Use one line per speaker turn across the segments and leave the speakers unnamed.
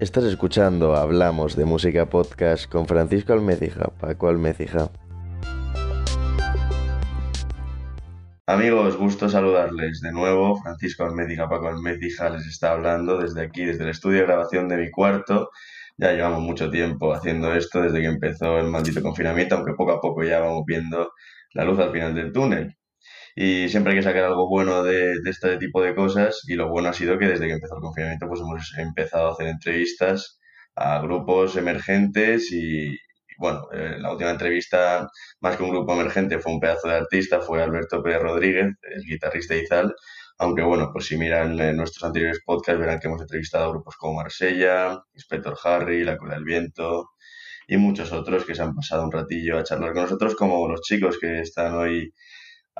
Estás escuchando Hablamos de Música Podcast con Francisco Almecija, Paco Almecija. Amigos, gusto saludarles de nuevo. Francisco Almecija, Paco Almecija les está hablando desde aquí, desde el estudio de grabación de mi cuarto. Ya llevamos mucho tiempo haciendo esto desde que empezó el maldito confinamiento, aunque poco a poco ya vamos viendo la luz al final del túnel y siempre hay que sacar algo bueno de, este tipo de cosas y lo bueno ha sido que desde que empezó el confinamiento pues hemos empezado a hacer entrevistas a grupos emergentes y, bueno, eh, la última entrevista más que un grupo emergente fue un pedazo de artista, fue Alberto Pérez Rodríguez, el guitarrista de Izal, aunque bueno, pues si miran nuestros anteriores podcasts verán que hemos entrevistado a grupos como Marsella, Inspector Harry, La Cola del Viento y muchos otros que se han pasado un ratillo a charlar con nosotros, como los chicos que están hoy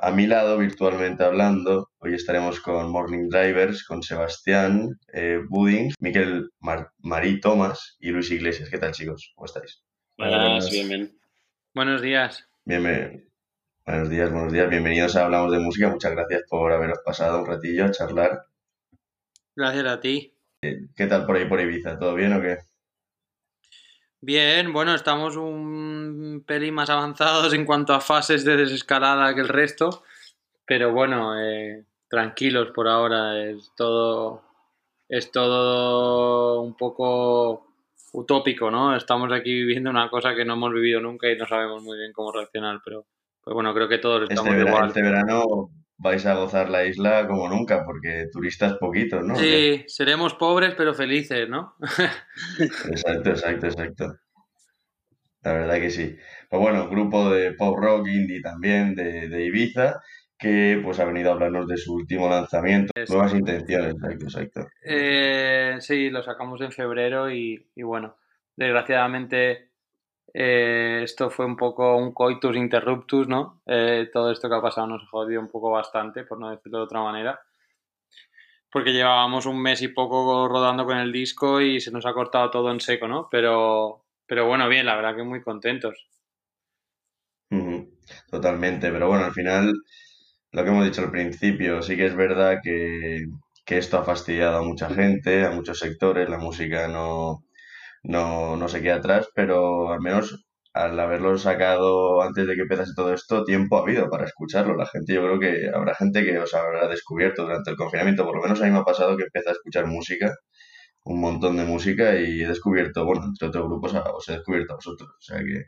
a mi lado, virtualmente hablando, hoy estaremos con Morning Drivers, con Sebastián eh, Buding, Miquel Marí Tomás y Luis Iglesias. ¿Qué tal, chicos? ¿Cómo estáis?
Buenas, bien, bien.
Buenos días.
Bien, buenos días, buenos días. Bienvenidos a Hablamos de Música. Muchas gracias por haberos pasado un ratillo a charlar.
Gracias a ti.
¿Qué tal por ahí, por Ibiza? ¿Todo bien o qué?
Bien, bueno, estamos un pelín más avanzados en cuanto a fases de desescalada que el resto, pero bueno, eh, tranquilos por ahora, es todo, es todo un poco utópico, ¿no? Estamos aquí viviendo una cosa que no hemos vivido nunca y no sabemos muy bien cómo reaccionar, pero pues bueno, creo que todos este estamos
este
igual.
Este verano vais a gozar la isla como nunca, porque turistas poquitos, ¿no?
Sí, seremos pobres pero felices, ¿no?
exacto, exacto, exacto. La verdad que sí. Pues bueno, grupo de pop rock indie también de, Ibiza, que pues ha venido a hablarnos de su último lanzamiento, nuevas intenciones, exacto, exacto.
Eh, sí, lo sacamos en febrero y, bueno, desgraciadamente eh, esto fue un poco un coitus interruptus, ¿no? Eh, todo esto que ha pasado nos jodió un poco bastante, por no decirlo de otra manera. Porque llevábamos un mes y poco rodando con el disco y se nos ha cortado todo en seco, ¿no? Pero, pero bueno, bien, la verdad que muy contentos.
Totalmente, pero bueno, al final, lo que hemos dicho al principio, sí que es verdad que, que esto ha fastidiado a mucha gente, a muchos sectores, la música no, no, no se queda atrás, pero al menos al haberlo sacado antes de que empezase todo esto, tiempo ha habido para escucharlo. La gente, yo creo que habrá gente que os habrá descubierto durante el confinamiento. Por lo menos a mí me ha pasado que empecé a escuchar música, un montón de música, y he descubierto, bueno, entre otros grupos os he descubierto a vosotros. O sea que.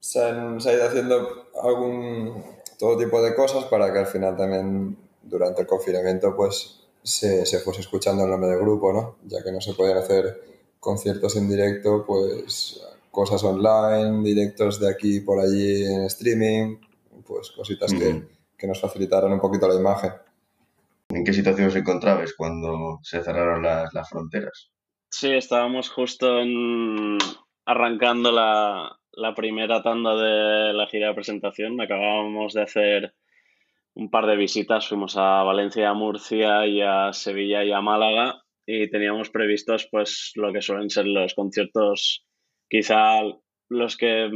Se, han, ido haciendo algún todo tipo de cosas para que al final también durante el confinamiento pues se, se fuese escuchando el nombre del grupo, ¿no? Ya que no se podían hacer conciertos en directo, pues cosas online, directos de aquí por allí en streaming, pues cositas que, que, nos facilitaron un poquito la imagen.
¿En qué situación os encontrabais cuando se cerraron las, las fronteras?
Sí, estábamos justo en, arrancando la, la primera tanda de la gira de presentación. Acabábamos de hacer un par de visitas. Fuimos a Valencia, a Murcia y a Sevilla y a Málaga y teníamos previstos pues lo que suelen ser los conciertos quizá los que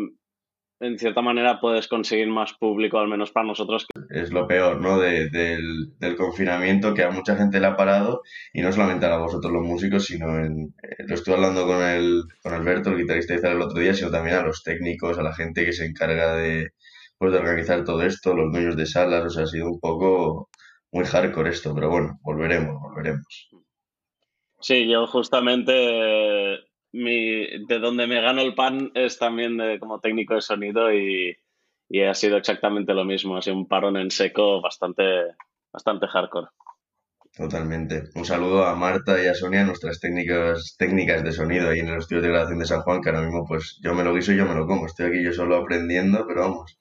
en cierta manera puedes conseguir más público, al menos para nosotros.
Es lo peor, ¿no? del, confinamiento que a mucha gente le ha parado y no solamente a vosotros los músicos, sino en, eh, lo estuve hablando con, el, con Alberto, el guitarrista el otro día, sino también a los técnicos, a la gente que se encarga de, pues, de organizar todo esto, los dueños de salas, o sea, ha sido un poco muy hardcore esto, pero bueno, volveremos, volveremos.
Sí, yo justamente mi, de donde me gano el pan es también de, como técnico de sonido y, y, ha sido exactamente lo mismo. Ha sido un parón en seco bastante, bastante hardcore.
Totalmente. Un saludo a Marta y a Sonia, nuestras técnicas, técnicas de sonido ahí en el estudio de grabación de San Juan, que ahora mismo pues yo me lo guiso y yo me lo como. Estoy aquí yo solo aprendiendo, pero vamos.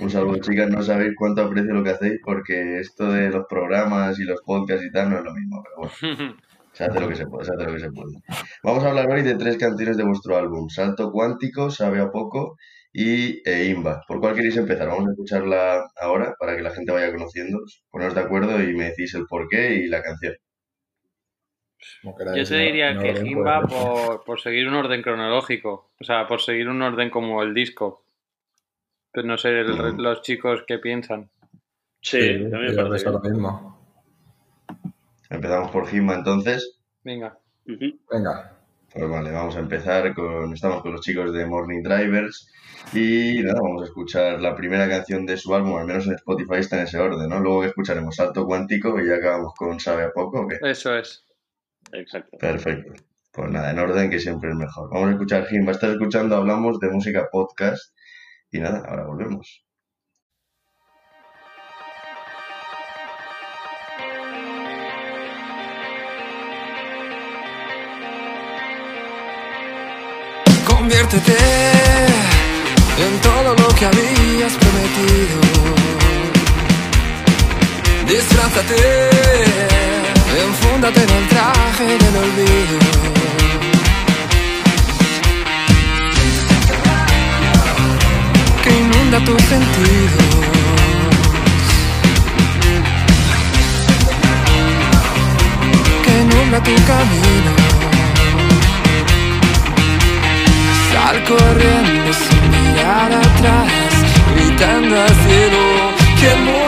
Un saludo, chicas. No sabéis cuánto aprecio lo que hacéis porque esto de los programas y los podcasts y tal no es lo mismo, pero bueno. Se hace lo que se puede, se hace lo que se puede. Vamos a hablar hoy de tres canciones de vuestro álbum, Salto Cuántico, Sabe a Poco y e Imba. ¿Por cuál queréis empezar? Vamos a escucharla ahora para que la gente vaya conociendo, poneros de acuerdo y me decís el porqué y la canción.
Yo te diría que Imba por, por, seguir un orden cronológico, o sea, por seguir un orden como el disco. Pero no sé los chicos qué piensan.
Sí, también me parece
lo mismo.
Empezamos por Gimba entonces.
Venga.
Venga.
Pues vale, vamos a empezar con. Estamos con los chicos de Morning Drivers. Y nada, vamos a escuchar la primera canción de su álbum, al menos en Spotify está en ese orden, ¿no? Luego escucharemos Salto Cuántico y ya acabamos con Sabe a Poco, ¿o qué?
Eso es.
Exacto.
Perfecto. Pues nada, en orden que siempre es mejor. Vamos a escuchar Jimba. Estás escuchando, hablamos de música podcast. Y nada, ahora volvemos.
Conviértete en todo lo que habías prometido. Disfrázate, enfúndate en el traje del olvido. Que inunda tus sentidos. Que inunda tu camino. Sal corriendo sin mirar atrás, gritando al cielo que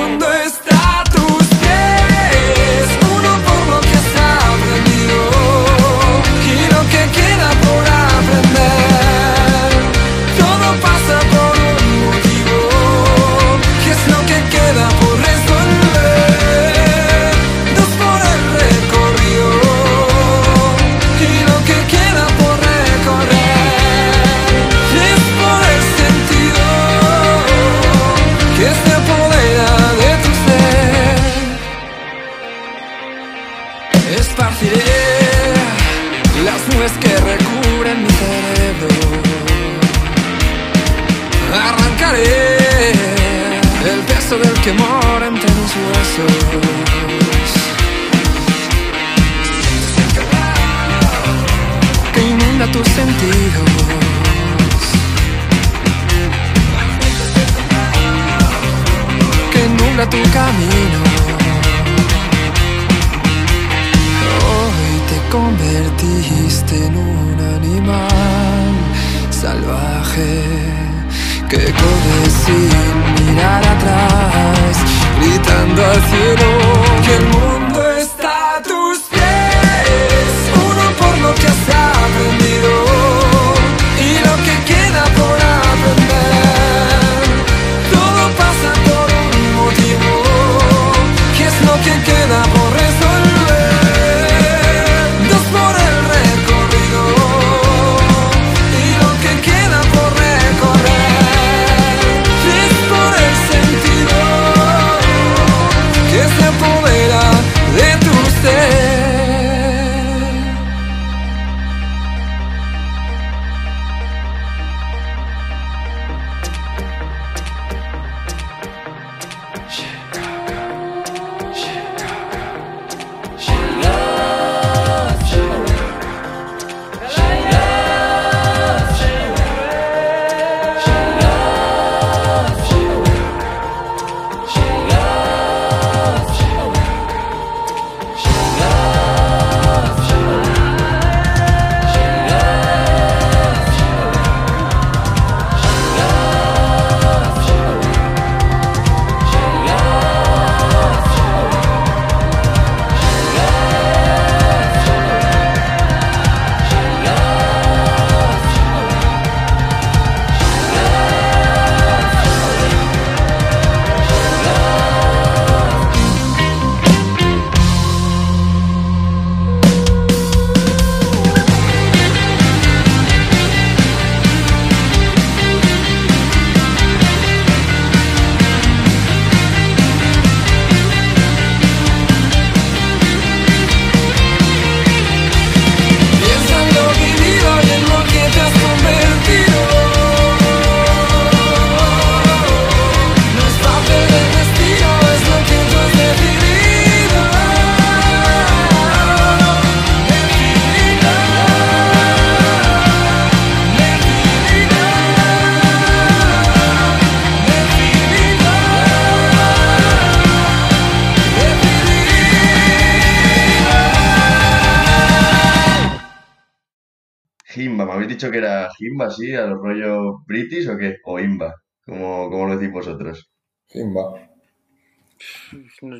dicho que era Jimba, sí? ¿A los rollos british o qué? ¿O Imba? ¿Cómo, cómo lo decís vosotros?
Jimba.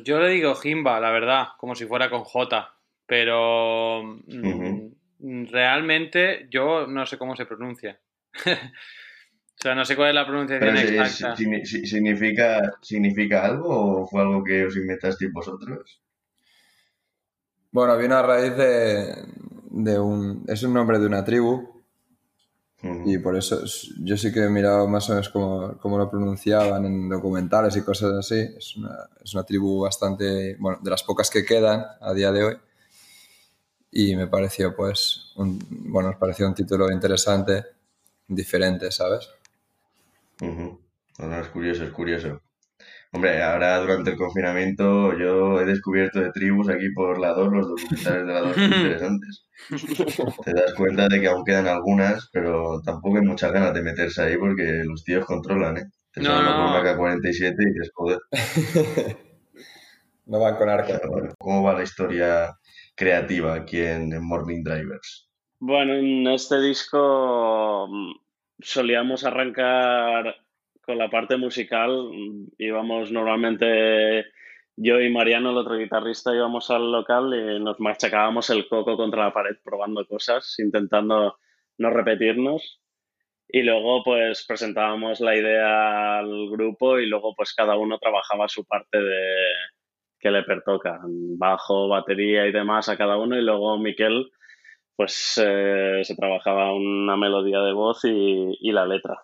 Yo le digo Jimba, la verdad, como si fuera con J. Pero mm, realmente yo no sé cómo se pronuncia. o sea, no sé cuál es la pronunciación
Pero
exacta.
si- si- si- significa, ¿significa algo o fue algo que os inventasteis vosotros?
Bueno, viene a raíz de, de un... Es un nombre de una tribu Y por eso es- yo sí que he mirado más o menos cómo, cómo lo pronunciaban en documentales y cosas así. Es una, es una tribu bastante... Bueno, de las pocas que quedan a día de hoy. Y me pareció, pues, un, bueno, nos pareció un título interesante, diferente, ¿sabes?
Ujú. No, no, es curioso, es curioso. Hombre, ahora durante el confinamiento yo he descubierto de tribus aquí por la 2, los documentales de la 2 son interesantes. Te das cuenta de que aún quedan algunas, pero tampoco hay muchas ganas de meterse ahí porque los tíos controlan, ¿eh? Te
No,
salen con una K-47 y dices, joder,
No van con arco.
¿cómo va la historia creativa aquí en, en Morning Drivers?
Bueno, en este disco mm, solíamos arrancar con la parte musical. mm, Íbamos normalmente yo y Mariano, el otro guitarrista, íbamos al local y nos machacábamos el coco contra la pared probando cosas, intentando no repetirnos. Y luego pues presentábamos la idea al grupo y luego pues cada uno trabajaba su parte de que le pertoca, bajo, batería y demás a cada uno y luego Miquel pues eh, se trabajaba una melodía de voz y, y la letra.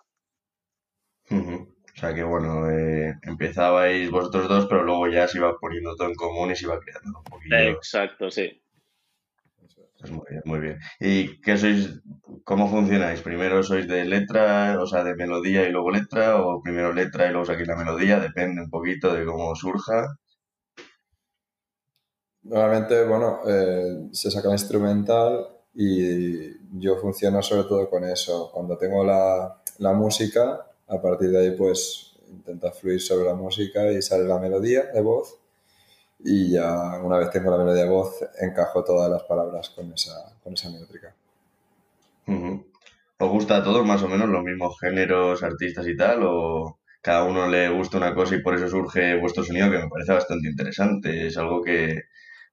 O sea que bueno, eh, empezabais vosotros dos, pero luego ya se iba poniendo todo en común y se iba creando un poquillo.
Exacto, sí.
Pues muy bien, muy bien. ¿Y qué sois, cómo funcionáis? ¿Primero sois de letra, o sea, de melodía y luego letra? ¿O primero letra y luego saquéis la melodía? Depende un poquito de cómo surja.
Normalmente, bueno, eh, se saca la instrumental y yo funciono sobre todo con eso. Cuando tengo la, la música, a partir de ahí pues intento fluir sobre la música y sale la melodía de voz y ya una vez tengo la melodía de voz encajo todas las palabras con esa, con esa métrica.
Ujú. ¿Os gusta a todos más o menos los mismos géneros, artistas y tal? ¿O cada uno le gusta una cosa y por eso surge vuestro sonido, que me parece bastante interesante? Es algo que,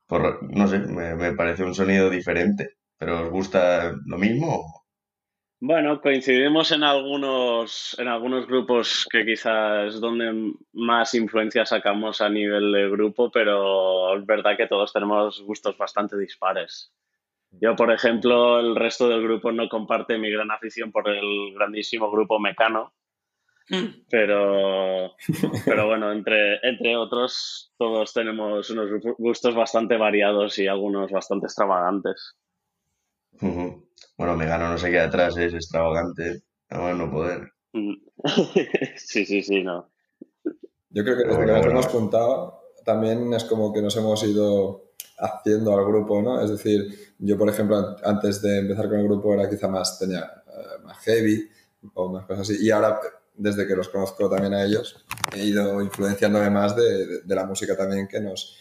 por, no sé, me, me parece un sonido diferente. ¿Pero os gusta lo mismo?
Bueno, coincidimos en algunos, en algunos grupos que quizás es donde más influencia sacamos a nivel de grupo, pero es verdad que todos tenemos gustos bastante dispares. Yo, por ejemplo, el resto del grupo no comparte mi gran afición por el grandísimo grupo Mecano, pero, pero bueno, entre, entre otros, todos tenemos unos gustos bastante variados y algunos bastante extravagantes.
Bueno, Megano no se queda atrás, es extravagante. No, no poder.
Sí, sí, sí, no.
Yo creo que desde
Bueno,
que nos
bueno.
hemos juntado también es como que nos hemos ido haciendo al grupo, ¿no? Es decir, yo por ejemplo an- antes de empezar con el grupo era quizá más, tenía eh, más heavy o más cosas así y ahora desde que los conozco también a ellos he ido influenciándome más de, de- de la música también que nos,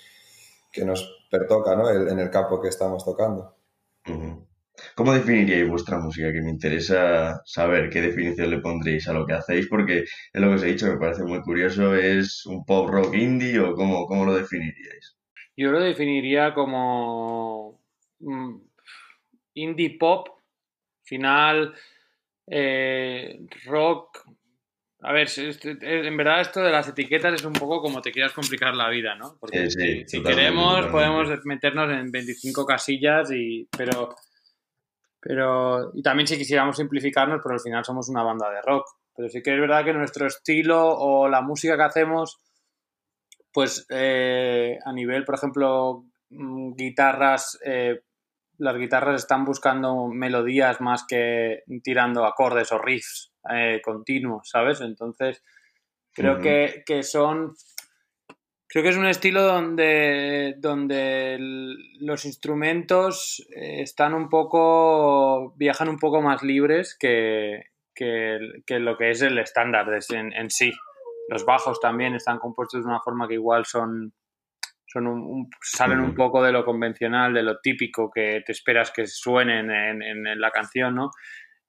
que nos pertoca, ¿no? El- en el campo que estamos tocando.
¿Cómo definiríais vuestra música? Que me interesa saber qué definición le pondréis a lo que hacéis, porque es lo que os he dicho, me parece muy curioso. ¿Es un pop rock indie o cómo, cómo lo definiríais?
Yo lo definiría como mm, indie pop, final, eh, rock. A ver, este- eh, en verdad esto de las etiquetas es un poco como te quieras complicar la vida, ¿no? Porque
Sí, sí,
si, queremos podemos meternos en 25 casillas y pero pero y también si quisiéramos simplificarnos, pero al final somos una banda de rock. Pero sí que es verdad que nuestro estilo o la música que hacemos pues eh, a nivel, por ejemplo, mm, guitarras, eh, las guitarras están buscando melodías más que tirando acordes o riffs eh, continuos, ¿sabes? Entonces, creo que, que son... Creo que es un estilo donde, donde los instrumentos eh, están un poco, viajan un poco más libres que, que, que lo que es el estándar en, en sí. Los bajos también están compuestos de una forma que igual son, son un- un- salen un poco de lo convencional, de lo típico que te esperas que suenen en, en- en la canción, ¿no?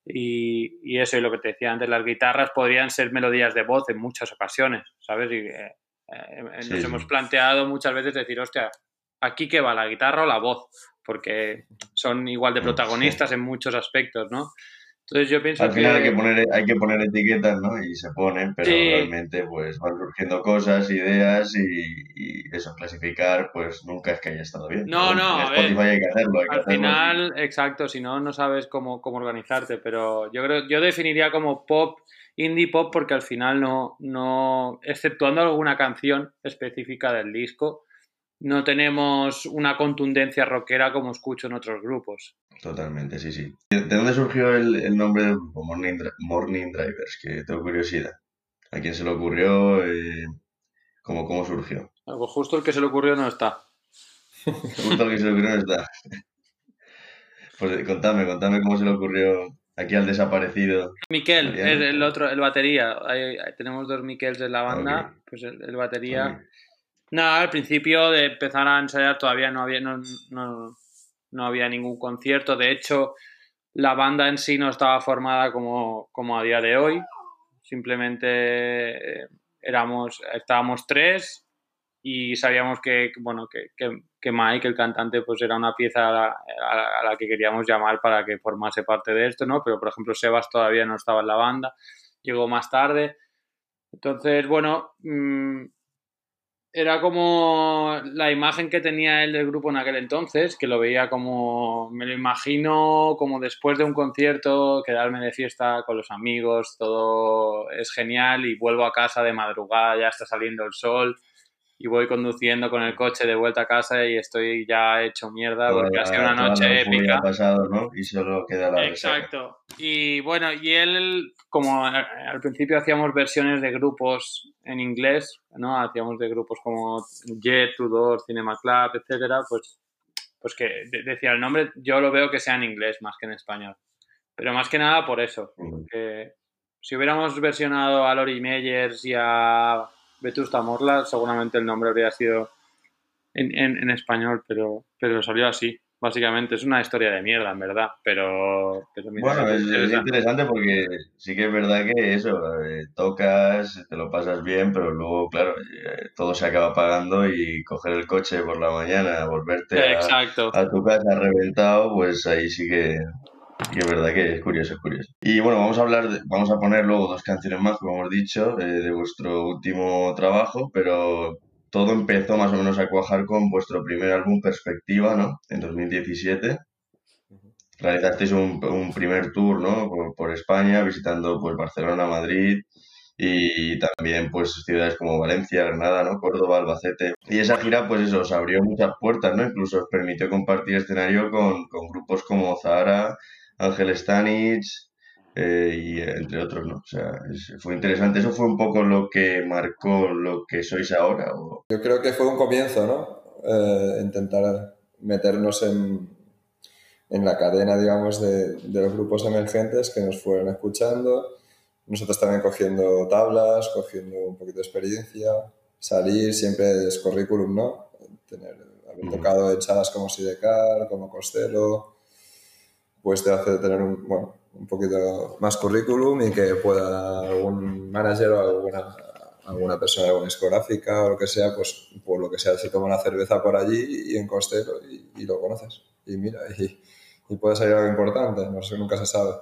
Y, y eso, y lo que te decía antes, las guitarras podrían ser melodías de voz en muchas ocasiones, ¿sabes? Y, eh, eh,
Sí,
nos
sí.
hemos planteado muchas veces decir, hostia, aquí que va la guitarra o la voz, porque son igual de protagonistas en muchos aspectos, ¿no? Entonces yo pienso
Al final
que...
hay que poner, hay que poner etiquetas, ¿no? Y se ponen, pero
Sí.
realmente pues van surgiendo cosas, ideas y, y eso, clasificar, pues nunca es que haya estado bien.
No, no, a ver,
hay que hacerlo, hay que
Al
hacerlo.
final, exacto, si no, no sabes cómo, cómo organizarte, pero yo creo, yo definiría como pop, indie pop, porque al final no, no, exceptuando alguna canción específica del disco, no tenemos una contundencia rockera como escucho en otros grupos.
Totalmente, sí, sí. ¿De de dónde surgió el, el nombre del grupo, Morning, Dri- Morning Drivers? Que tengo curiosidad. ¿A quién se le ocurrió? Eh, ¿cómo, ¿Cómo surgió?
Algo justo el que se le ocurrió no está.
Justo al que se le ocurrió no está. Pues eh, contame, contame cómo se le ocurrió aquí al desaparecido.
Miquel, el otro, el batería. Hay- tenemos dos Miquels en la banda, pues el, el batería.
Ok.
Nada, al principio de empezar a ensayar todavía no había, no, no, no había ningún concierto. De hecho, la banda en sí no estaba formada como, como a día de hoy. Simplemente eh, éramos, estábamos tres y sabíamos que, bueno, que, que, que Mike, el cantante, pues era una pieza a la, que queríamos llamar para que formase parte de esto, ¿no? Pero, por ejemplo, Sebas todavía no estaba en la banda, llegó más tarde. Entonces, bueno, mm, era como la imagen que tenía él del grupo en aquel entonces, que lo veía como, me lo imagino como después de un concierto, quedarme de fiesta con los amigos, todo es genial y vuelvo a casa de madrugada, ya está saliendo el sol y voy conduciendo con el coche de vuelta a casa y estoy ya hecho mierda porque ha
la-
sido una noche épica.
ha pasado, ¿no? Y solo queda la resaca.
Exacto. Y bueno, y él, como al principio hacíamos versiones de grupos en inglés, ¿no? Hacíamos de grupos como Jet, Tudor, Cinema Club, etcétera, pues, pues que de- decía el nombre, yo lo veo que sea en inglés más que en español. Pero más que nada por eso,
Mm.
que si hubiéramos versionado a Lori Meyers y a Vetusta Morla, seguramente el nombre habría sido en, en- en español, pero, pero salió así. Básicamente es una historia de mierda, en verdad, pero, pero mira,
Bueno, es, es
interesante.
porque sí que es verdad que eso, eh, tocas, te lo pasas bien, pero luego, claro, eh, todo se acaba pagando y coger el coche por la mañana, volverte a tu casa reventado, pues ahí sí que, que es verdad que es curioso, es curioso. Y bueno, vamos a hablar, de- vamos a poner luego dos canciones más, como hemos dicho, eh, de vuestro último trabajo, pero todo empezó más o menos a cuajar con vuestro primer álbum, Perspectiva, ¿no? En 2017 realizasteis un, un primer tour, ¿no? Por, por España, visitando pues Barcelona, Madrid y también pues ciudades como Valencia, Granada, ¿no? Córdoba, Albacete. Y esa gira pues eso, os abrió muchas puertas, ¿no? Incluso os permitió compartir escenario con, con grupos como Zahara, Ángel Stanich eh, y eh, entre otros, ¿no? O sea, es- fue interesante. ¿Eso fue un poco lo que marcó lo que sois ahora? ¿O?
Yo creo que fue un comienzo, ¿no? Eh, intentar meternos en, en la cadena, digamos, de, de los grupos emergentes que nos fueron escuchando. Nosotros también cogiendo tablas, cogiendo un poquito de experiencia, salir siempre es currículum, ¿no? Tener, haber tocado en salas como Sidecar, como Costello, pues te hace tener un, bueno, un poquito más currículum y que pueda algún manager o alguna, alguna persona alguna discográfica o lo que sea, pues por lo que sea, se toma una cerveza por allí y en Costello y, y lo conoces. Y mira, y, y puede salir algo importante, no sé, nunca se sabe.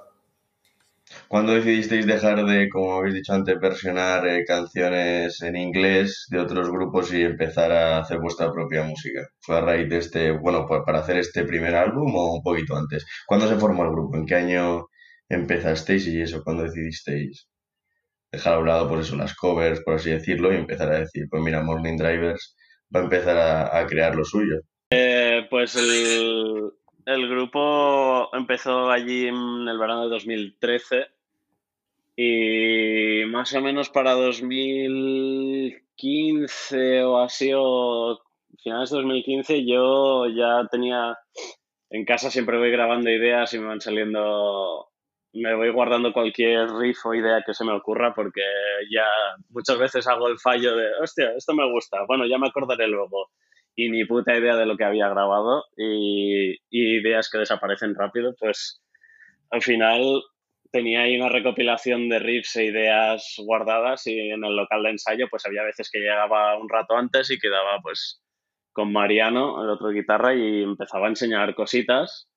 ¿Cuándo decidisteis dejar de, como habéis dicho antes, versionar eh, canciones en inglés de otros grupos y empezar a hacer vuestra propia música? ¿Fue a raíz de este, bueno, para hacer este primer álbum o un poquito antes? ¿Cuándo se formó el grupo? ¿En qué año empezasteis y eso? ¿Cuándo decidisteis dejar a un lado, por eso, las covers, por así decirlo, y empezar a decir, pues mira, Morning Drivers va a empezar a, a crear lo suyo?
Eh, pues el, el grupo empezó allí en el verano de 2013 y más o menos para 2015 o así, o finales de 2015, yo ya tenía en casa siempre voy grabando ideas y me van saliendo, me voy guardando cualquier riff o idea que se me ocurra porque ya muchas veces hago el fallo de, hostia, esto me gusta, bueno, ya me acordaré luego. Y ni puta idea de lo que había grabado y, y ideas que desaparecen rápido, pues al final tenía ahí una recopilación de riffs e ideas guardadas y en el local de ensayo pues había veces que llegaba un rato antes y quedaba pues con Mariano, el otro guitarra, y empezaba a enseñar cositas.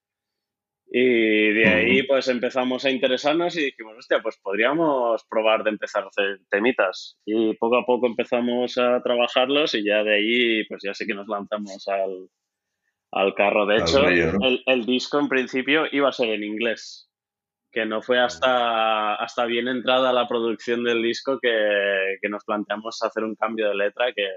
Y de ahí pues empezamos a interesarnos y dijimos, hostia, pues podríamos probar de empezar a hacer temitas. Y poco a poco empezamos a trabajarlos y ya de ahí pues ya sé que nos lanzamos al, al carro. De hecho, el, el, disco en principio iba a ser en inglés, que no fue hasta, hasta bien entrada la producción del disco que, que nos planteamos hacer un cambio de letra que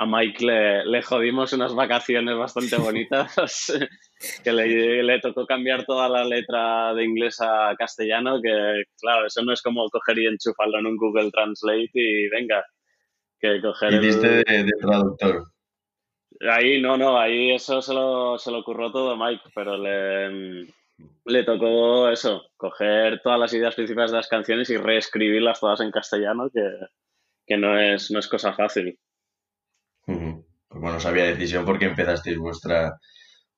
a Mike le, le jodimos unas vacaciones bastante bonitas, que le, le, tocó cambiar toda la letra de inglés a castellano, que claro, eso no es como coger y enchufarlo en un Google Translate y venga, que coger...
¿Y diste de, traductor?
Ahí no, no, ahí eso se lo, se lo ocurrió todo Mike, pero le, le tocó eso, coger todas las ideas principales de las canciones y reescribirlas todas en castellano, que, que no, es, no es cosa fácil.
Pues bueno, sabía decisión porque empezasteis vuestra,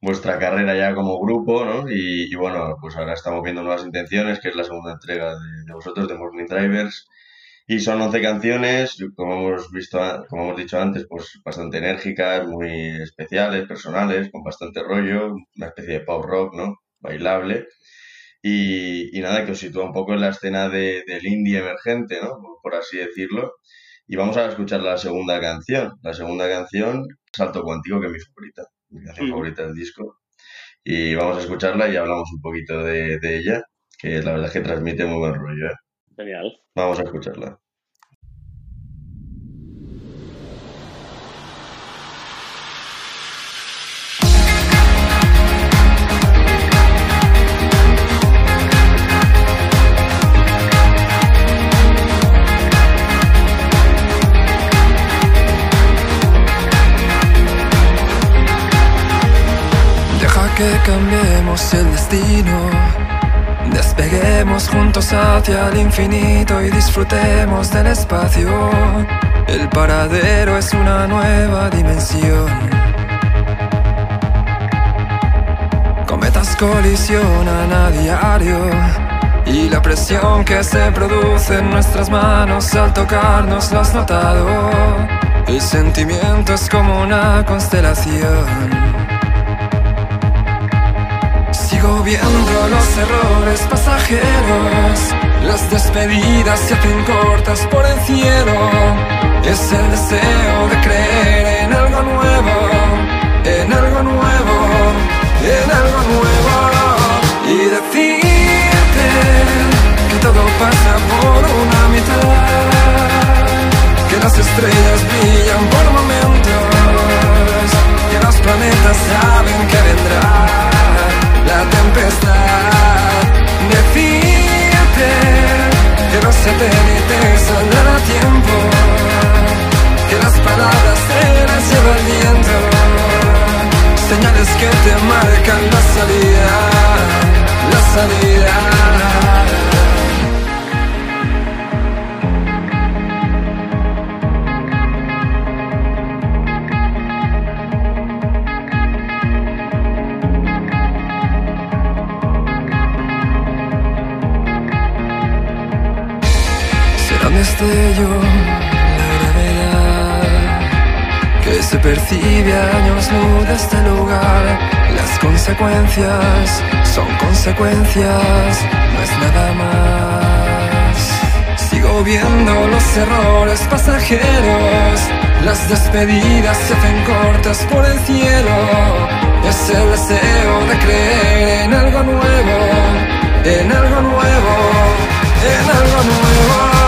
vuestra carrera ya como grupo, ¿no? Y, bueno, pues ahora estamos viendo nuevas intenciones, que es la segunda entrega de, vosotros, de Morning Drivers. Y son 11 canciones, como hemos visto, como hemos dicho antes, pues bastante enérgicas, muy especiales, personales, con bastante rollo, una especie de pop rock, ¿no? Bailable. Y, y nada, que os sitúa un poco en la escena de, del indie emergente, ¿no? Por así decirlo. Y vamos a escuchar la segunda canción. La segunda canción, Salto Cuántico, que es mi favorita, mi canción favorita del disco. Y vamos a escucharla y hablamos un poquito de, de ella, que la verdad es que transmite muy buen rollo. ¿eh?
Genial.
Vamos a escucharla.
Que cambiemos el destino. Despeguemos juntos hacia el infinito y disfrutemos del espacio. El paradero es una nueva dimensión. Cometas colisionan a diario y la presión que se produce en nuestras manos al tocarnos lo has notado. El sentimiento es como una constelación. Sigo viendo los errores pasajeros, las despedidas se hacen cortas por el cielo. Es el deseo de creer en algo nuevo, en algo nuevo, en algo nuevo. Y decirte que todo pasa por una mitad, que las estrellas brillan por momentos, que los planetas saben que vendrán la tempestad. Decirte que los satélites saldrán a tiempo, que las palabras se las lleva el viento. Señales que te marcan la salida, la salida. Destello, la gravedad que se percibe años luz de este lugar. Las consecuencias son consecuencias, no es nada más. Sigo viendo los errores pasajeros, las despedidas se hacen cortas por el cielo. Es el deseo de creer en algo nuevo, en algo nuevo, en algo nuevo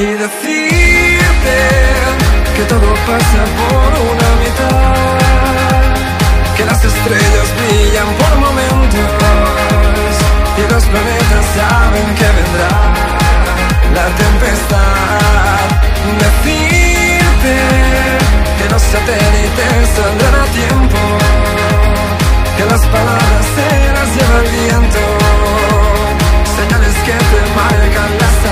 y decirte que todo pasa por una mitad, que las estrellas brillan por momentos y los planetas saben que vendrá la tempestad. Decirte que los satélites saldrán a tiempo, que las palabras se las lleva viento, señales que te marcan la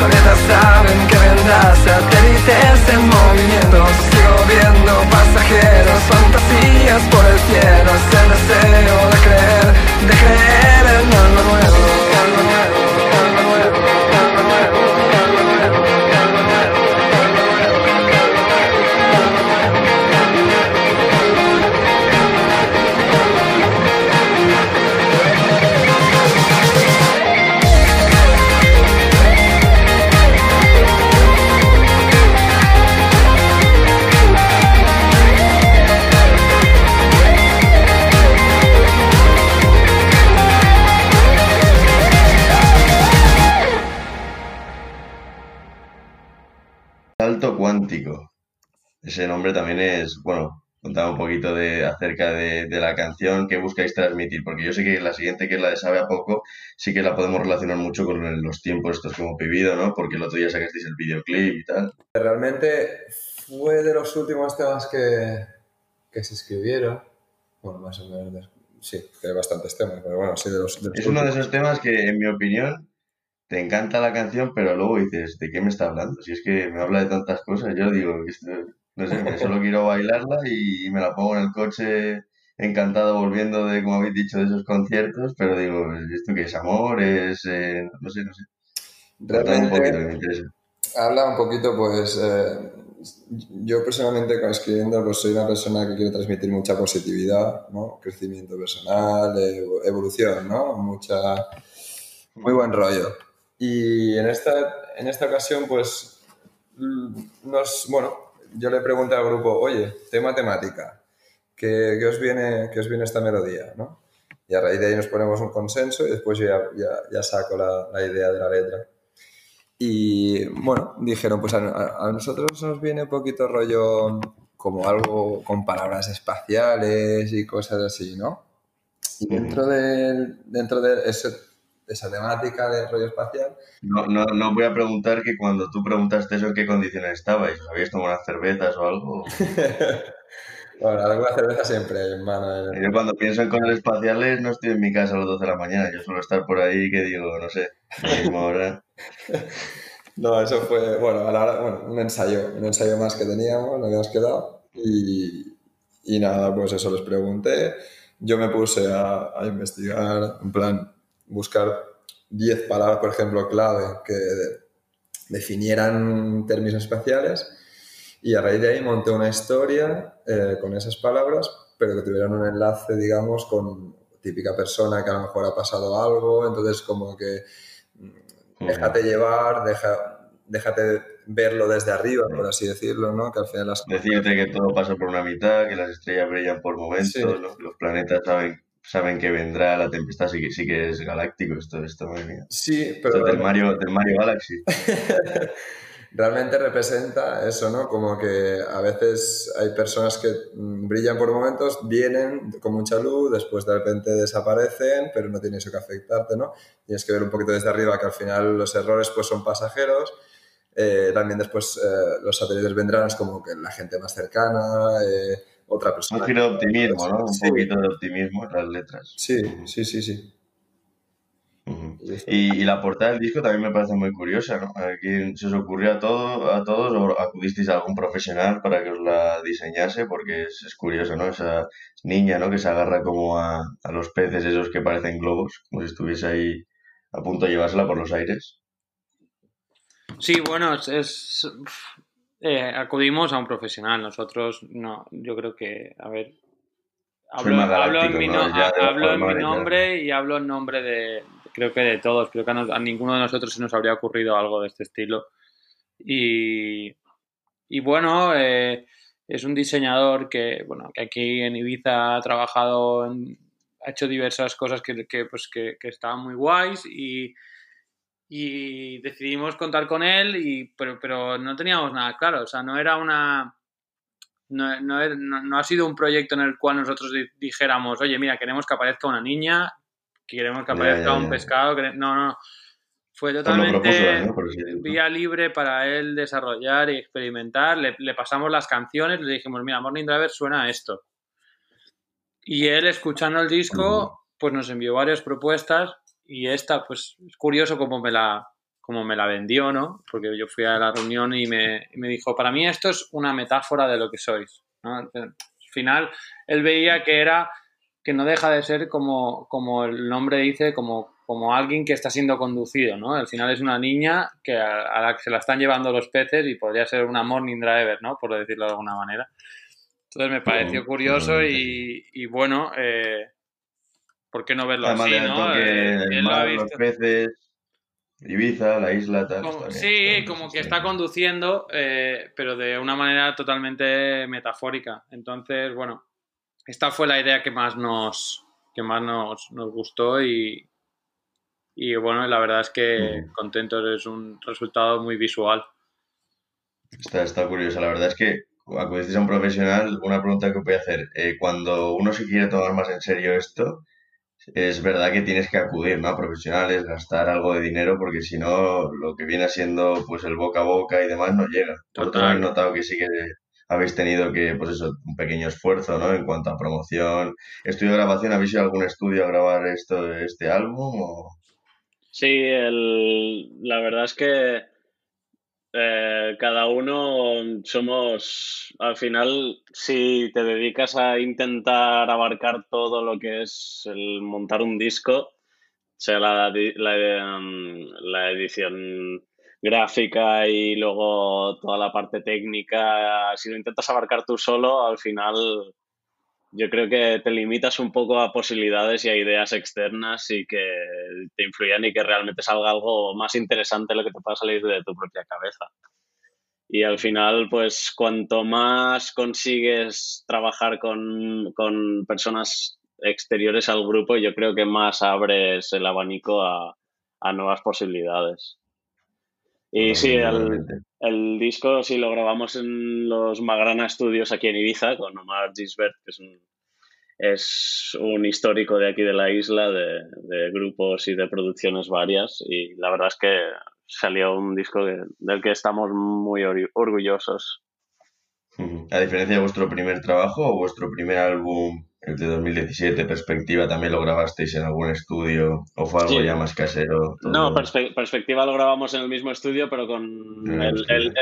planetas
saben que vendrás Satélites en movimiento. Sigo viendo pasajeros Fantasías por el cielo. Nombre también es, bueno, contaba un poquito de, acerca de, la canción que buscáis transmitir, porque yo sé que la siguiente, que es la de Sabe a Poco, sí que la podemos relacionar mucho con los tiempos estos que hemos vivido, ¿no? Porque el otro día sacasteis el videoclip y tal.
Realmente fue de los últimos temas que, que se escribieron, bueno, más o menos, sí, que hay bastantes temas, pero bueno, sí, de los...
es uno de esos temas que, en mi opinión, te encanta la canción, pero luego dices, ¿de qué me está hablando? Si es que me habla de tantas cosas, yo digo, no sé, solo quiero bailarla y me la pongo en el coche encantado volviendo de, como habéis dicho, de esos conciertos, pero digo, ¿esto qué es amor? Es, eh, no sé, no sé.
Realmente, un poquito, me interesa. Habla un poquito, pues, eh, yo personalmente escribiendo, pues soy una persona que quiere transmitir mucha positividad, ¿no? Crecimiento personal, evolución, ¿no? Mucha, muy buen rollo. Y en esta, en esta ocasión, pues, nos, bueno, yo le pregunté al grupo, oye, tema temática, ¿qué, qué os, viene, qué os viene esta melodía? ¿no? Y a raíz de ahí nos ponemos un consenso y después yo ya, ya, ya saco la, la, idea de la letra. Y bueno, dijeron, pues a, a, nosotros nos viene un poquito rollo como algo con palabras espaciales y cosas así, ¿no? Y dentro de, dentro de ese esa temática de rollo espacial.
No, no, no voy a preguntar que cuando tú preguntaste eso en qué condiciones estabais, ¿os habíais tomado unas cervezas o algo?
bueno, alguna cerveza siempre, hermano.
Yo cuando pienso en cosas espaciales no estoy en mi casa a las 12 de la mañana, yo suelo estar por ahí que digo, no sé, a la misma hora.
no, eso fue, bueno, a la hora, bueno, un ensayo, un ensayo más que teníamos, nos habíamos quedado y, y nada, pues eso les pregunté. Yo me puse a, a investigar, en plan, buscar 10 palabras, por ejemplo, clave que definieran términos espaciales y a raíz de ahí monté una historia eh, con esas palabras, pero que tuvieran un enlace, digamos, con típica persona que a lo mejor ha pasado algo, entonces como que mm, déjate llevar, deja, déjate verlo desde arriba, por así decirlo, ¿no? Que al final las
Decirte que todo pasa por una mitad, que las estrellas brillan por momentos, los planetas saben saben que vendrá la tempestad, sí que, sí que es galáctico esto, esto, madre
Sí, pero...
del, Mario, del Mario Galaxy.
realmente representa eso, ¿no? Como que a veces hay personas que mm, brillan por momentos, vienen con mucha luz, después de repente desaparecen, pero no tiene eso que afectarte, ¿no? Tienes que ver un poquito desde arriba que al final los errores pues son pasajeros. Eh, también después eh, los satélites vendrán, es como que la gente más cercana, eh, otra persona.
Un giro de optimismo, ¿no? Un poquito de optimismo en las letras.
Sí, sí, sí, sí.
y, la portada del disco también me parece muy curiosa, ¿no? ¿Quién se os ocurrió a, todo, a todos o acudisteis a algún profesional para que os la diseñase? Porque es, es curioso, ¿no? Esa niña, ¿no? Que se agarra como a, a, los peces esos que parecen globos, como si estuviese ahí a punto de llevársela por los aires.
Sí, bueno, es, eh, acudimos a un profesional. Nosotros, no, yo creo que, a ver, hablo, en mi, nombre y hablo en nombre de, creo que de todos. Creo que a, ninguno de nosotros se nos habría ocurrido algo de este estilo. Y, y bueno, eh, es un diseñador que, bueno, que aquí en Ibiza ha trabajado, ha hecho diversas cosas que, que pues, que, que estaban muy guays y y decidimos contar con él, y, pero, pero no teníamos nada claro, o sea, no era una... No, no, no, ha sido un proyecto en el cual nosotros dijéramos, oye, mira, queremos que aparezca una niña, queremos que aparezca un pescado, no, no, fue totalmente vía libre para él desarrollar y experimentar. Le, le, pasamos las canciones, le dijimos, mira, Morning Driver suena a esto. Y él, escuchando el disco, pues nos envió varias propuestas y esta, pues es curioso cómo me la, como me la vendió, ¿no? Porque yo fui a la reunión y me, me, dijo, para mí esto es una metáfora de lo que sois. ¿no? Al final, él veía que era, que no deja de ser como, como el nombre dice, como, como alguien que está siendo conducido, ¿no? Al final es una niña que a, la que se la están llevando los peces y podría ser una morning driver, ¿no? Por decirlo de alguna manera. Entonces me pareció curioso y, y bueno, eh, ¿Por qué no verlo así, no?
Eh, el mar, los peces, Ibiza, la isla, tal.
sí, como que está conduciendo, eh, pero de una manera totalmente metafórica. Entonces, bueno, esta fue la idea que más nos, que más nos, nos gustó y, y bueno, la verdad es que contentos es un resultado muy visual.
Está, está curioso. La verdad es que acudiste a un profesional, una pregunta que voy a hacer. Eh, cuando uno se quiere tomar más en serio esto, es verdad que tienes que acudir, ¿no? a profesionales, gastar algo de dinero, porque si no, lo que viene siendo pues el boca a boca y demás no llega. Vosotros habéis notado que sí que habéis tenido que, pues eso, un pequeño esfuerzo, ¿no? En cuanto a promoción, estudio de grabación, ¿habéis ido a algún estudio a grabar esto, este álbum? O...
Sí, el, la verdad es que eh, cada uno somos, al final, si te dedicas a intentar abarcar todo lo que es el montar un disco, sea la, la, em, la edición gráfica y luego toda la parte técnica, si lo intentas abarcar tú solo, al final yo creo que te limitas un poco a posibilidades y a ideas externas y que te influyan y que realmente salga algo más interesante lo que te pueda salir de tu propia cabeza. Y al final, pues cuanto más consigues trabajar con, con personas exteriores al grupo, yo creo que más abres el abanico a, a nuevas posibilidades. Y sí, el, el, disco sí lo grabamos en los Magrana Studios aquí en Ibiza con Omar Gisbert, que es un, es un histórico de aquí de la isla, de, de, grupos y de producciones varias. Y la verdad es que salió un disco del que estamos muy orgullosos.
A diferencia de vuestro primer trabajo o vuestro primer álbum, el de 2017, Perspectiva, ¿también lo grabasteis en algún estudio o fue algo ya más casero?
No, Perspectiva lo grabamos en el mismo estudio, pero con el, el,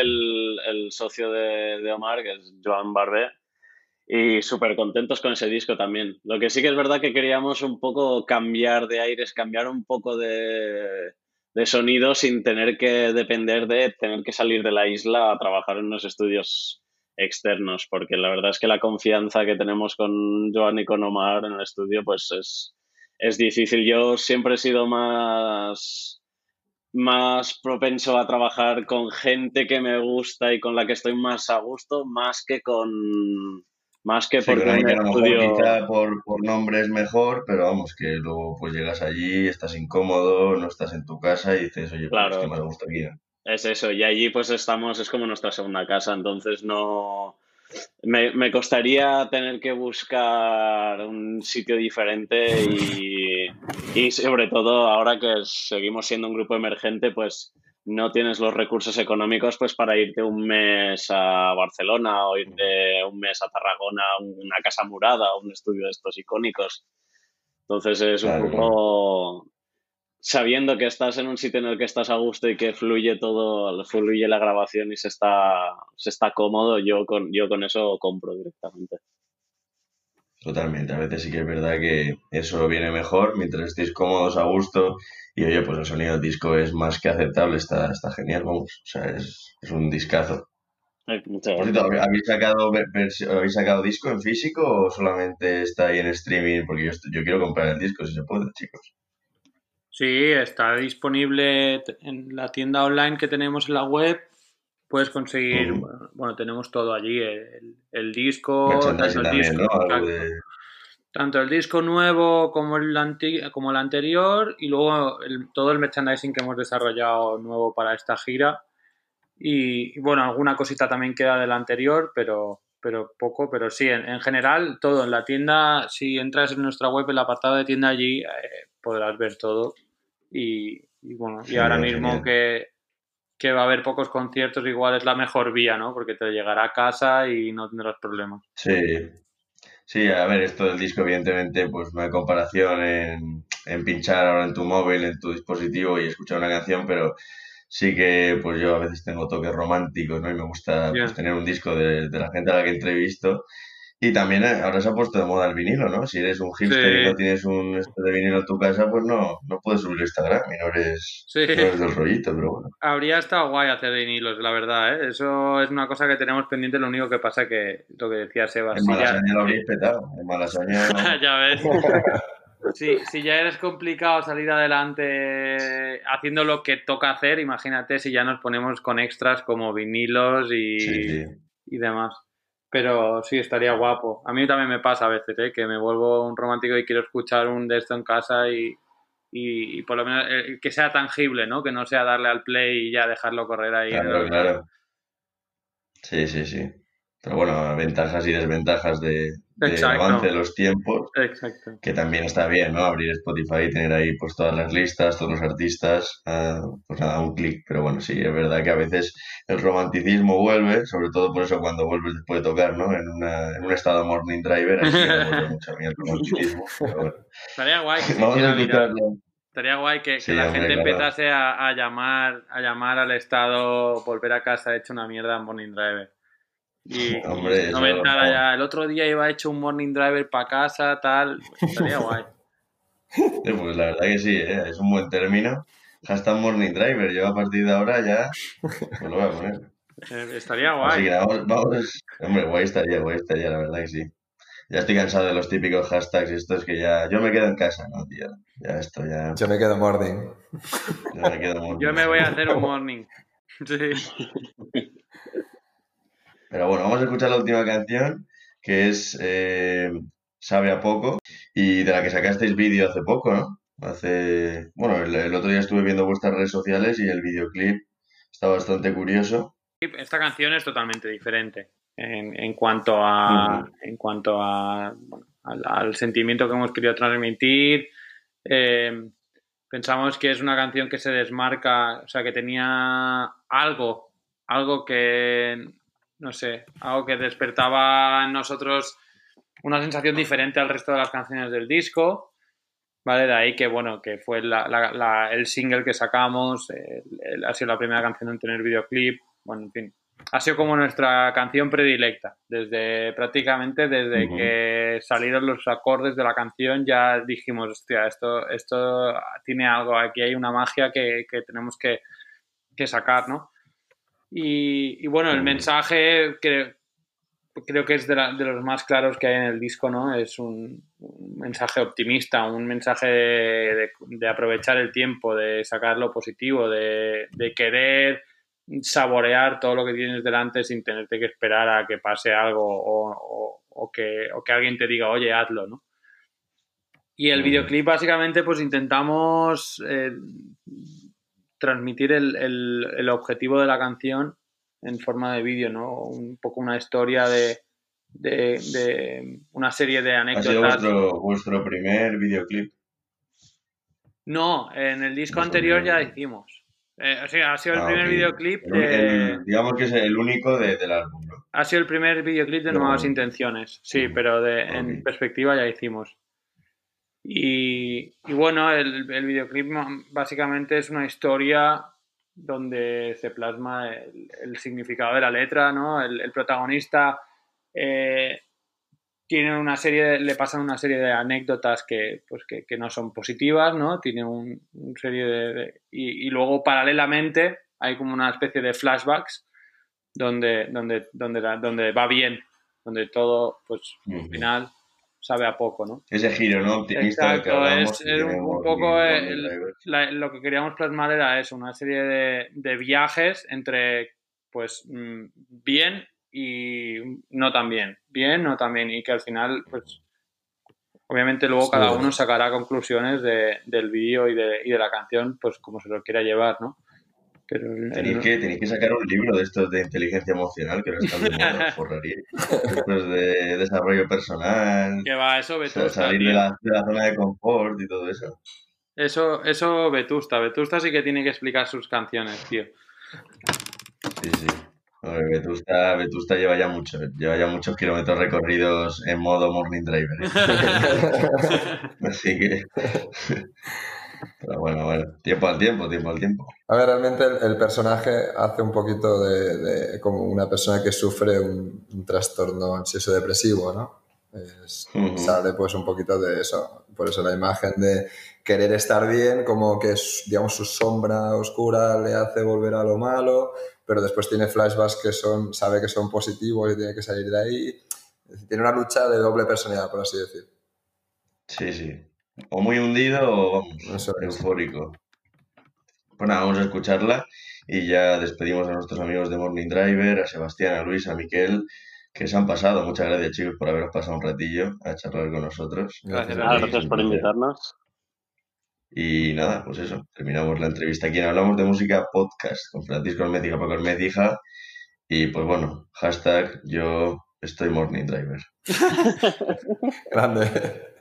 el, socio de, de, Omar, que es Joan Barbé, y súper contentos con ese disco también. Lo que sí que es verdad que queríamos un poco cambiar de aires, cambiar un poco de, de sonido sin tener que depender de tener que salir de la isla a trabajar en unos estudios externos, porque la verdad es que la confianza que tenemos con Joan y con Omar en el estudio, pues es, es difícil. Yo siempre he sido más, más propenso a trabajar con gente que me gusta y con la que estoy más a gusto, más que con más que porque
estudio... por, por nombre es mejor, pero vamos, que luego pues llegas allí, estás incómodo, no estás en tu casa y dices, oye, pues es que me gusta aquí.
Es eso, y allí pues estamos, es como nuestra segunda casa, entonces no... Me, me costaría tener que buscar un sitio diferente y, y sobre todo ahora que seguimos siendo un grupo emergente, pues no tienes los recursos económicos pues para irte un mes a Barcelona o irte un mes a Tarragona una casa murada un estudio de estos icónicos. Entonces es un poco sabiendo que estás en un sitio en el que estás a gusto y que fluye todo, fluye la grabación y se está, se está cómodo, yo con, yo con eso compro directamente.
Totalmente, a veces sí que es verdad que eso viene mejor mientras estéis cómodos, a gusto y oye, pues el sonido del disco es más que aceptable, está, está genial, vamos, o sea, es, es un discazo. ¿habéis sacado, ¿habéis sacado disco en físico o solamente está ahí en streaming? Porque yo, yo quiero comprar el disco si se puede, chicos.
Sí, está disponible en la tienda online que tenemos en la web. Puedes conseguir, bueno, tenemos todo allí, el, el disco, tanto el disco, tanto el disco nuevo como el, como el anterior y luego todo el merchandising que hemos desarrollado nuevo para esta gira. Y, bueno, alguna cosita también queda del anterior, pero, pero poco, pero sí, en, general todo. En la tienda, si entras en nuestra web, en el apartado de tienda allí, eh, podrás ver todo. Y, bueno, y ahora mismo que, que va a haber pocos conciertos, igual es la mejor vía, ¿no? Porque te llegará a casa y no tendrás problemas.
Sí, Sí, a ver, esto del disco, evidentemente, pues no hay comparación en, en pinchar ahora en tu móvil, en tu dispositivo y escuchar una canción, pero sí que pues yo a veces tengo toques románticos, ¿no? Y me gusta pues, tener un disco de, de, la gente a la que entrevisto y también eh, ahora se ha puesto de moda el vinilo, ¿no? Si eres un hipster y no tienes un este de vinilo en tu casa, pues no, no puedes subir Instagram y no eres, no eres del rollito, pero bueno.
Habría estado guay hacer vinilos, la verdad, ¿eh? Eso es una cosa que tenemos pendiente, lo único que pasa que lo que decía Seba...
En Malasaña ya... lo habréis petado, en Malasaña...
Ya ves. Sí, si ya eres complicado salir adelante haciendo lo que toca hacer, imagínate si ya nos ponemos con extras como vinilos y, sí, sí. y demás. Pero sí, estaría guapo. A mí también me pasa a veces, ¿eh? que me vuelvo un romántico y quiero escuchar un de esto en casa y, y, por lo menos eh, que sea tangible, ¿no? Que no sea darle al play y ya dejarlo correr ahí.
Claro, claro. Sí, sí, sí. Pero bueno, ventajas y desventajas de, del avance de los tiempos,
Exacto.
que también está bien, ¿no? Abrir Spotify y tener ahí pues todas las listas, todos los artistas, ah, pues nada, un clic. Pero bueno, sí, es verdad que a veces el romanticismo vuelve, sobre todo por eso cuando vuelves después de tocar, ¿no? En, una, en un estado morning driver, así que mucho a mí el romanticismo. Pero bueno.
Estaría guay que
Vamos a escucharlo.
Estaría guay que, que
Sí,
la
hombre,
gente
claro.
empezase a, a llamar a llamar al estado volver a casa hecho una mierda en Morning Driver. Y,
Hombre,
y no nada
vamos.
ya. El otro día iba hecho un Morning Driver para casa, tal. Estaría guay.
Pues la verdad que sí, ¿eh? es un buen término. Hashtag Morning Driver, yo a partir de ahora ya pues lo voy a poner.
Eh, estaría
Así que
guay.
vamos, vamos. Hombre, guay estaría, guay estaría, la verdad que sí. Ya estoy cansado de los típicos hashtags estos que ya... Yo me quedo en casa, ¿no, tío? Ya esto, ya...
Yo me quedo morning.
Yo me quedo muy-
Yo me voy a hacer un morning. Sí.
Pero bueno, vamos a escuchar la última canción, que es eh, Sabe a poco, y de la que sacasteis vídeo hace poco, ¿no? Hace... Bueno, el, el otro día estuve viendo vuestras redes sociales y el videoclip está bastante curioso.
Esta canción es totalmente diferente en, en cuanto a en cuanto a bueno, al, al sentimiento que hemos querido transmitir. Eh, pensamos que es una canción que se desmarca, o sea, que tenía algo, algo que no sé, algo que despertaba en nosotros una sensación diferente al resto de las canciones del disco. ¿Vale? De ahí que, bueno, que fue la- la- la- el single que sacamos, ha sido la primera canción en tener videoclip, bueno, en fin. Ha sido como nuestra canción predilecta, desde prácticamente desde que salieron los acordes de la canción ya dijimos, hostia, esto, esto tiene algo, aquí hay una magia que, que tenemos que, que sacar, ¿no? Y, y bueno, el
Ujú.
mensaje creo que es de, la- de los más claros que hay en el disco, ¿no? Es un, un mensaje optimista, un mensaje de, de- de aprovechar el tiempo, de sacar lo positivo, de, querer saborear todo lo que tienes delante sin tenerte que esperar a que pase algo o, o- o que, o que alguien te diga, oye, hazlo, ¿no? Y el
Ujú.
videoclip básicamente pues intentamos eh, transmitir el, el- el objetivo de la canción en forma de vídeo, ¿no? Un poco una historia de, de, de una serie de
Ha sido
anécdotas.
vuestro, vuestro primer videoclip.
No, en el disco anterior ya hicimos. Eh, o sea, ha sido el
Ah,
primer videoclip
El-
de...
el- digamos que es el único de- del álbum, ¿no?
Ha sido el primer videoclip de
No.
Nuevas Intenciones, sí,
Mm,
pero de, en perspectiva ya hicimos. Y, y bueno, el, el videoclip básicamente es una historia donde se plasma el, el significado de la letra, ¿no? El, el protagonista eh, tiene una serie, de- le pasan una serie de anécdotas que, pues, que, que no son positivas, ¿no? Tiene un, un serie de... de- y, y luego paralelamente hay como una especie de flashbacks donde, donde, donde, la- donde va bien, donde todo, pues, al final sabe a poco, ¿no?
Ese giro, ¿no? Optimista que
Exacto,
hablamos.
es, un, poco el- la- lo que queríamos plasmar era eso, una serie de, de viajes entre, pues, mm, bien y no tan bien, bien, no tan bien, y que al final, pues, obviamente luego cada uno sacará conclusiones de- del vídeo y de, y de la canción, pues como se lo quiera llevar, ¿no? Pero el-
Tenéis
el-
que, tenéis que sacar un libro de estos de inteligencia emocional que no están de moda, forraría. Estos de desarrollo personal,
que va, eso Vetusta,
salir de la, de la zona de confort y todo eso.
Eso, eso Vetusta, Vetusta sí que tiene que explicar sus canciones, tío.
Sí, sí. Vetusta, Vetusta lleva ya mucho, lleva ya muchos kilómetros recorridos en modo morning driver. ¿eh? Así que. Pero bueno, bueno, tiempo al tiempo, tiempo al tiempo.
A ver, realmente el, el personaje hace un poquito de, de como una persona que sufre un, un trastorno ansioso depresivo, ¿no? Es-. Sale pues un poquito de eso. Por eso la imagen de querer estar bien, como que digamos su sombra oscura le hace volver a lo malo, pero después tiene flashbacks que son, sabe que son positivos y tiene que salir de ahí. Tiene una lucha de doble personalidad, por así decir.
Sí, sí. O muy hundido o vamos,
Eso es.
eufórico. Pues nada, vamos a escucharla y ya despedimos a nuestros amigos de Morning Driver, a Sebastián, a Luis, a Miquel, que se han pasado. Muchas gracias, chicos, por haberos pasado un ratillo a charlar con nosotros.
Gracias
gracias por invitarnos.
Y nada, pues eso, terminamos la entrevista aquí en Hablamos de Música Podcast con Francisco Almecija, Paco Almecija Y pues bueno, hashtag yo estoy morning driver.
Grande.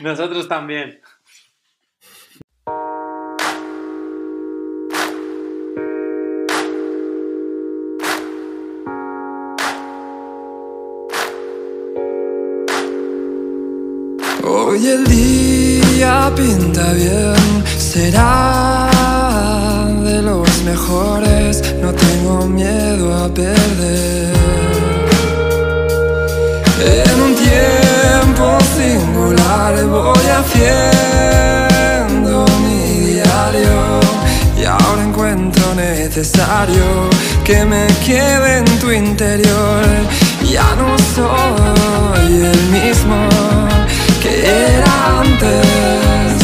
Nosotros también.
Hoy el día pinta bien, será de los mejores, no tengo miedo a perder. Singular voy haciendo mi diario y ahora encuentro necesario que me quede en tu interior. Ya no soy el mismo que era antes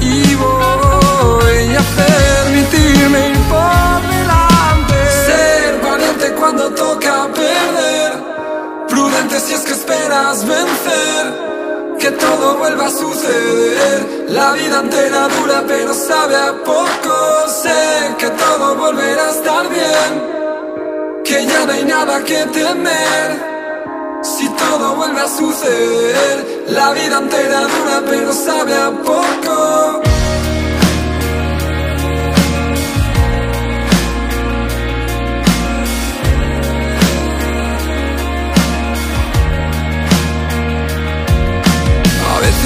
y voy a permitirme ir por delante. Ser valiente cuando toca perder, prudente si es que esperas vencer. Que todo vuelva a suceder. La vida entera dura, pero sabe a poco. Sé que todo volverá a estar bien. Que ya no hay nada que temer. Si todo vuelve a suceder, la vida entera dura pero sabe a poco.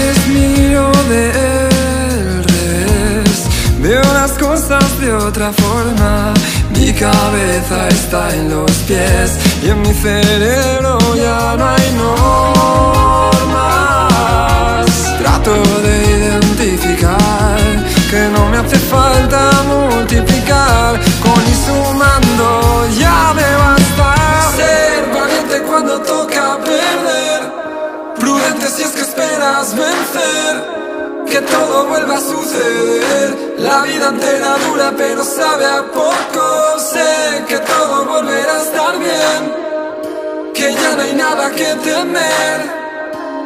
A veces miro del revés, veo las cosas de otra forma. Mi cabeza está en los pies y en mi cerebro ya no hay normas. Trato de identificar que no me hace falta multiplicar, con Que todo vuelva a suceder. La vida entera dura, pero sabe a poco. Sé que todo volverá a estar bien. Que ya no hay nada que temer.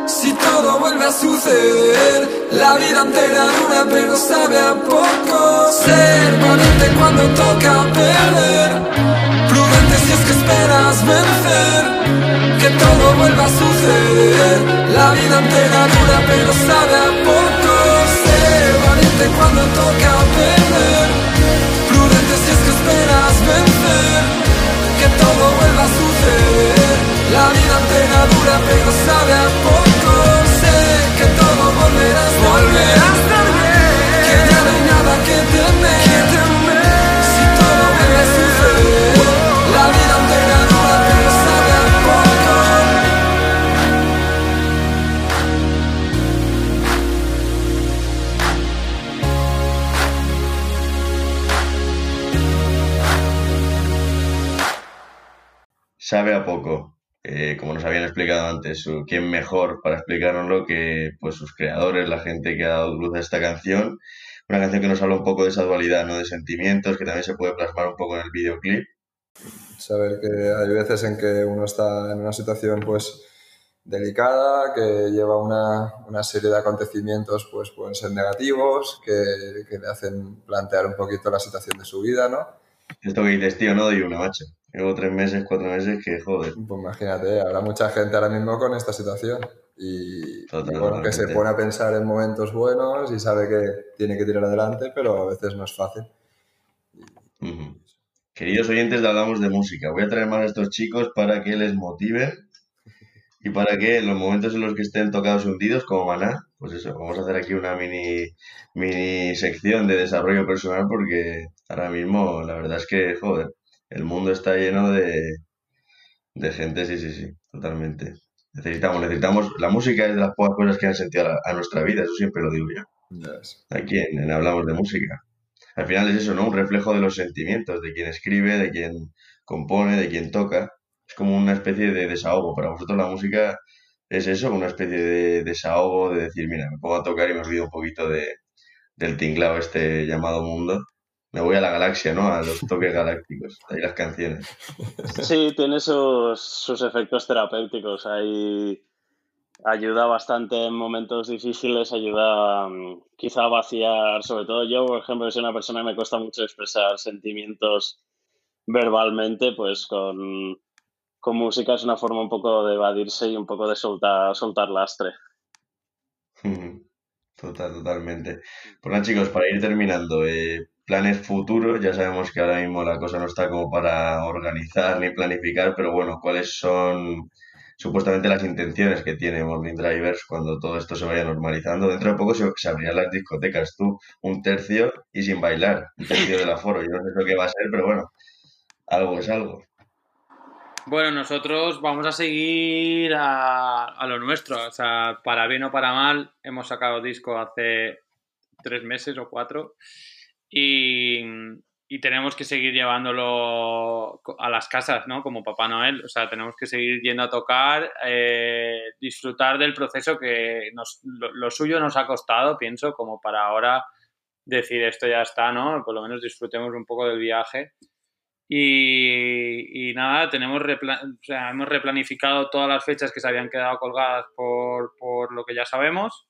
Si todo vuelve a suceder, la vida entera dura, pero sabe a poco. Ser valiente cuando toca perder. Prudente si es que esperas vencer. Que todo vuelva a suceder. La vida entera dura, pero sabe a poco. Cuando toca perder. Prudente si es que esperas vencer. Que todo vuelva a suceder. La vida entera dura, pero sabe a poco. Sé que todo volverá a Sabe a poco.
Eh, como nos habían explicado antes, ¿quién mejor para explicárnoslo que pues, sus creadores, la gente que ha dado luz a esta canción? Una canción que nos habla un poco de esa dualidad, ¿no? De sentimientos, que también se puede plasmar un poco en el videoclip.
Saber que hay veces en que uno está en una situación pues delicada, que lleva una, una serie de acontecimientos pues pueden ser negativos, que, que le hacen plantear un poquito la situación de su vida, ¿no?
Esto que dices, tío, no doy una, macho. Llevo tres meses, cuatro meses que, joder.
Pues imagínate, habrá mucha gente ahora mismo con esta situación y,
Total,
y bueno, que se pone a pensar en momentos buenos y sabe que tiene que tirar adelante, pero a veces no es fácil.
Queridos oyentes de Hablamos de Música, voy a traer más a estos chicos para que les motiven y para que en los momentos en los que estén tocados y hundidos, como Maná, pues eso, vamos a hacer aquí una mini, mini sección de desarrollo personal porque ahora mismo la verdad es que, joder, el mundo está lleno de, de gente, sí, sí, sí, totalmente. Necesitamos, necesitamos, la música es de las pocas cosas que han sentido a, a nuestra vida, eso siempre lo digo yo
Ya ves.
aquí en, en Hablamos de Música. Al final es eso, ¿no? Un reflejo de los sentimientos, de quien escribe, de quien compone, de quien toca. Es como una especie de desahogo. Para vosotros la música es eso, una especie de desahogo, de decir, mira, me pongo a tocar y me olvido un poquito de, del tinglao este llamado mundo. Me voy a la galaxia, ¿no? A los toques galácticos. Ahí las canciones.
Sí, tiene sus, sus efectos terapéuticos. Ahí ayuda bastante en momentos difíciles, ayuda mm, quizá a vaciar, sobre todo yo, por ejemplo, soy una persona que me cuesta mucho expresar sentimientos verbalmente, pues con, con música es una forma un poco de evadirse y un poco de soltar, soltar lastre.
Total, totalmente. Pues nada, chicos, para ir terminando, eh, planes futuros, ya sabemos que ahora mismo la cosa no está como para organizar ni planificar, pero bueno, ¿cuáles son supuestamente las intenciones que tiene Morning Drivers cuando todo esto se vaya normalizando? Dentro de poco se, se abrirán las discotecas, tú, un tercio y sin bailar, un tercio del aforo. Yo no sé lo que va a ser, pero bueno, algo es algo.
Bueno, nosotros vamos a seguir a, a, lo nuestro. O sea, para bien o para mal, hemos sacado disco hace tres meses o cuatro y, y, tenemos que seguir llevándolo a las casas, ¿no? Como Papá Noel. O sea, tenemos que seguir yendo a tocar, eh, disfrutar del proceso que nos, lo, suyo nos ha costado, pienso, como para ahora decir esto ya está, ¿no? Por lo menos disfrutemos un poco del viaje. Y, nada, tenemos sea, hemos replanificado todas las fechas que se habían quedado colgadas por, por lo que ya sabemos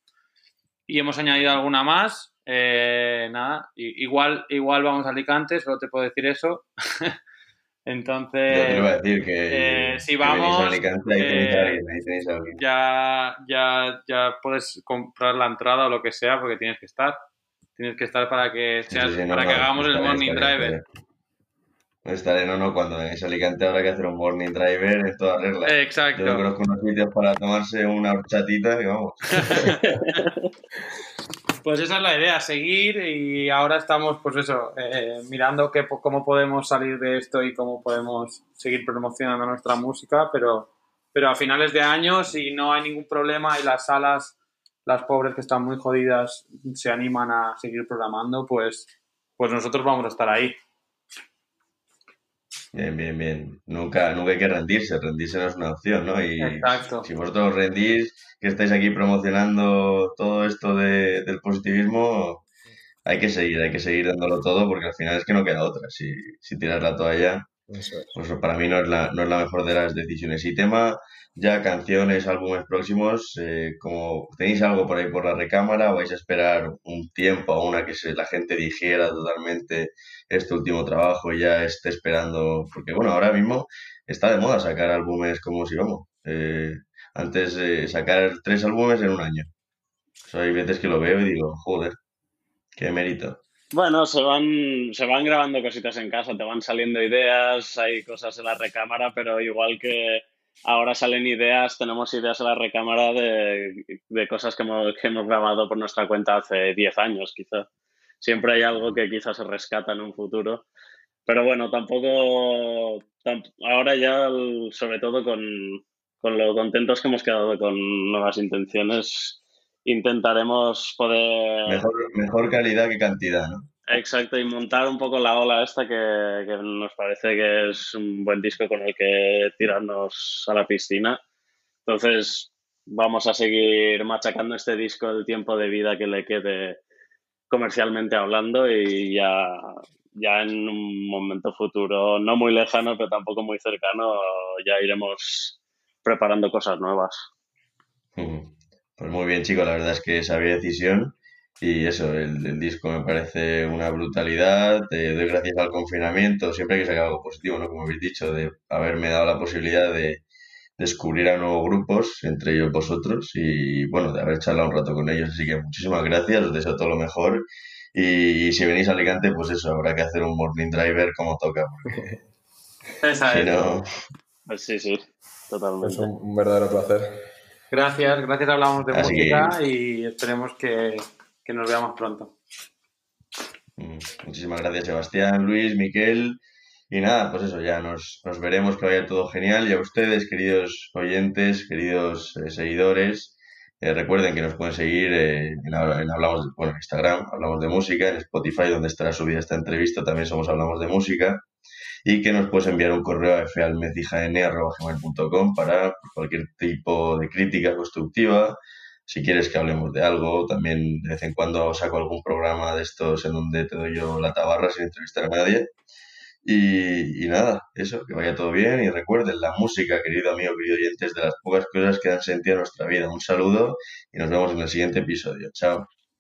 y hemos añadido alguna más. Eh, nada, igual, igual vamos a Alicante, solo te puedo decir eso. Entonces,
Yo te iba a decir que,
eh, si vamos,
a Alicante, a alguien.
Ya, ya, ya puedes comprar la entrada o lo que sea porque tienes que estar. Tienes que estar para que, seas,
Sí, sí, no,
para
no,
que hagamos el morning driver.
No estaré, no, no, cuando a Alicante habrá que hacer un morning driver en toda regla. Yo
Exacto.
conozco unos sitios para tomarse una horchatita que vamos.
Pues esa es la idea, seguir y ahora estamos, pues eso, eh, mirando qué, cómo podemos salir de esto y cómo podemos seguir promocionando nuestra música, pero, pero a finales de año, si no hay ningún problema y las salas, las pobres que están muy jodidas, se animan a seguir programando, pues, pues nosotros vamos a estar ahí.
Bien, bien, bien. Nunca, nunca hay que rendirse, rendirse no es una opción, ¿no? Y
Exacto.
si vosotros os rendís, que estáis aquí promocionando todo esto de, del positivismo, hay que seguir, hay que seguir dándolo todo porque al final es que no queda otra. Si, si tiras la toalla,
Eso es.
pues para mí no es la, no es la mejor de las decisiones. Y tema, ya canciones, álbumes próximos, eh, como tenéis algo por ahí por la recámara, vais a esperar un tiempo a una que se, la gente digiera totalmente este último trabajo y ya esté esperando, porque bueno, ahora mismo está de moda sacar álbumes como si vamos. Eh, antes eh, sacar tres álbumes en un año. O hay veces que lo veo y digo, joder, qué mérito.
Bueno, se van, se van grabando cositas en casa, te van saliendo ideas, hay cosas en la recámara, pero igual que ahora salen ideas, tenemos ideas en la recámara de, de cosas que hemos, que hemos grabado por nuestra cuenta hace 10 años, quizá. Siempre hay algo que quizás se rescata en un futuro. Pero bueno, tampoco, tam- ahora ya, sobre todo con, con lo contentos que hemos quedado con nuevas intenciones, intentaremos poder...
Mejor, mejor calidad que cantidad, ¿no?
Exacto, y montar un poco la ola esta que, que nos parece que es un buen disco con el que tirarnos a la piscina. Entonces, vamos a seguir machacando este disco el tiempo de vida que le quede comercialmente hablando y ya, ya en un momento futuro, no muy lejano, pero tampoco muy cercano, ya iremos preparando cosas nuevas.
Ujú. Pues muy bien, chicos, la verdad es que sabía decisión y eso, el, el disco me parece una brutalidad. Te doy gracias al confinamiento, siempre hay que sacar algo positivo, ¿no? Como habéis dicho, de haberme dado la posibilidad de descubrir a nuevos grupos, entre ellos vosotros, y bueno, de haber charlado un rato con ellos. Así que muchísimas gracias, os deseo todo lo mejor. Y, si venís a Alicante, pues eso, habrá que hacer un morning driver como toca, porque
Esa
si
es.
no,
Pues sí, sí,
Es
totalmente.
un, un verdadero placer.
Gracias, gracias, hablamos de
Así que-
música y esperemos que, que nos veamos pronto.
Mm, Muchísimas gracias, Sebastián, Luis, Miquel. Y nada, pues eso, ya nos, nos veremos, que vaya todo genial. Y a ustedes, queridos oyentes, queridos eh, seguidores, eh, recuerden que nos pueden seguir eh, en, en Hablamos de, bueno, en Instagram, Hablamos de Música, en Spotify, donde estará subida esta entrevista, también somos Hablamos de Música. Y que nos puedes enviar un correo a falmecijn.com para cualquier tipo de crítica constructiva, si quieres que hablemos de algo, también de vez en cuando saco algún programa de estos en donde te doy yo la tabarra sin entrevistar a nadie. Y, y nada, eso, que vaya todo bien y recuerden, la música, querido amigo, querido oyente, es de las pocas cosas que dan sentido a nuestra vida. Un saludo y nos vemos en el siguiente episodio. Chao.